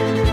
Bye.